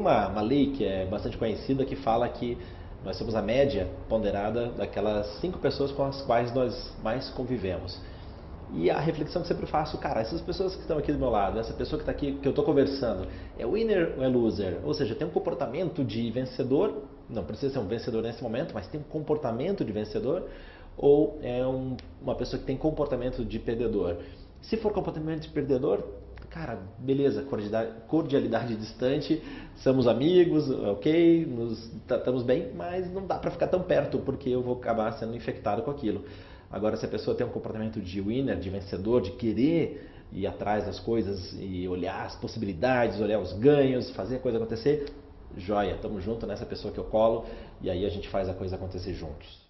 uma, uma lei que é bastante conhecida que fala que nós somos a média ponderada daquelas cinco pessoas com as quais nós mais convivemos. E a reflexão que sempre faço, cara, essas pessoas que estão aqui do meu lado, essa pessoa que está aqui, que eu estou conversando, é winner ou é loser? Ou seja, tem um comportamento de vencedor, não precisa ser um vencedor nesse momento, mas tem um comportamento de vencedor, ou é um, uma pessoa que tem comportamento de perdedor? Se for comportamento de perdedor, cara, beleza, cordialidade, cordialidade distante, somos amigos, ok, nos tratamos bem, mas não dá para ficar tão perto porque eu vou acabar sendo infectado com aquilo. Agora, se a pessoa tem um comportamento de winner, de vencedor, de querer ir atrás das coisas e olhar as possibilidades, olhar os ganhos, fazer a coisa acontecer, joia, tamo junto nessa pessoa que eu colo e aí a gente faz a coisa acontecer juntos.